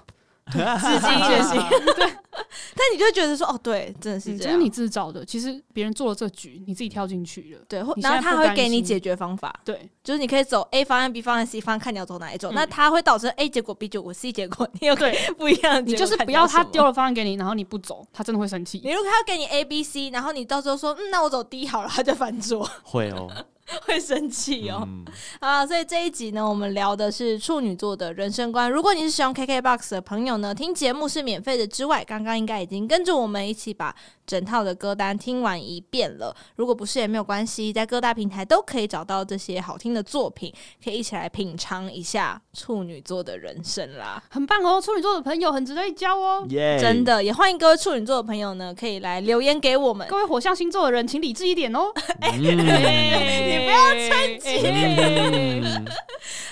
自己觉醒，<laughs> 对，但你就会觉得说，哦，对，真的是这样，是你自找的。其实别人做了这局，你自己跳进去了，对。然后他会给你解决方法，对，就是你可以走 A 方案、B 方案、C 方案，看你要走哪一种。那他会导致 A 结果、B 结果、C 结果，你有对 <laughs> 不一样。你就是不要他丢了方案给你，然后你不走，他真的会生气。你如果他要给你 A、B、C，然后你到时候说，嗯，那我走 D 好了，他就翻 <laughs> 桌，会哦。<laughs> 会生气哦，嗯、啊，所以这一集呢，我们聊的是处女座的人生观。如果你是使用 KKBOX 的朋友呢，听节目是免费的之外，刚刚应该已经跟着我们一起把整套的歌单听完一遍了。如果不是也没有关系，在各大平台都可以找到这些好听的作品，可以一起来品尝一下处女座的人生啦，很棒哦！处女座的朋友很值得一交哦，Yeah. 真的也欢迎各位处女座的朋友呢，可以来留言给我们。各位火象星座的人，请理智一点哦。<laughs> 你不要趁机 <laughs>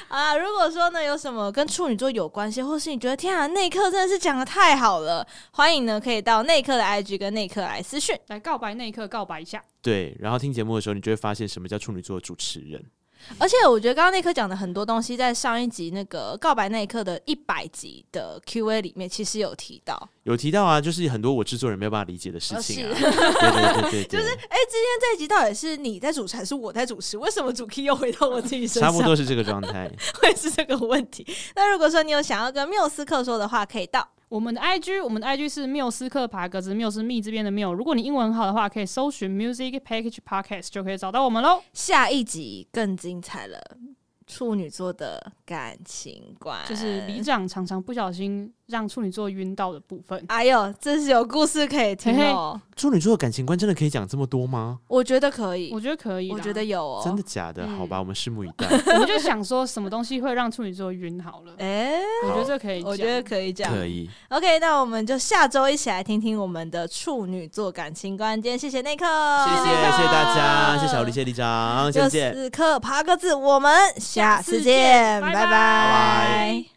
啊！如果说呢，有什么跟处女座有关系，或是你觉得天啊，内克真的是讲的太好了，欢迎呢可以到内克的 IG 跟内克来私讯，来告白那一刻，告白一下。对，然后听节目的时候，你就会发现什么叫处女座的主持人。而且我觉得刚刚那刻讲的很多东西，在上一集那个告白那一刻的一百集的 Q&A 里面，其实有提到，有提到啊，就是很多我制作人没有办法理解的事情啊。对对对对，<laughs> 就是哎，今天这一集到底是你在主持还是我在主持？为什么主 key 又回到我自己身上？差不多是这个状态，<laughs> 会是这个问题。那如果说你有想要跟缪斯克说的话，可以到。我们的 IG，我们的 IG 是缪斯克爬格子，缪斯密这边的缪。如果你英文很好的话，可以搜寻 Music Package Podcast 就可以找到我们喽。下一集更精彩了。处女座的感情观，就是里长常常不小心让处女座晕到的部分。哎呦，这是有故事可以听哦。处女座的感情观真的可以讲这么多吗？我觉得可以，我觉得可以，我觉得有哦。真的假的？好吧，我们拭目以待。<laughs> 我们就想说什么东西会让处女座晕好了？<laughs> 哎，我觉得这可以，我觉得可以讲，可以。OK，那我们就下周一起来听听我们的处女座感情观。今天谢谢内克，谢谢谢谢大家，谢谢小丽，谢谢里长，谢谢。缪斯克爬个字，我们下次见，拜拜。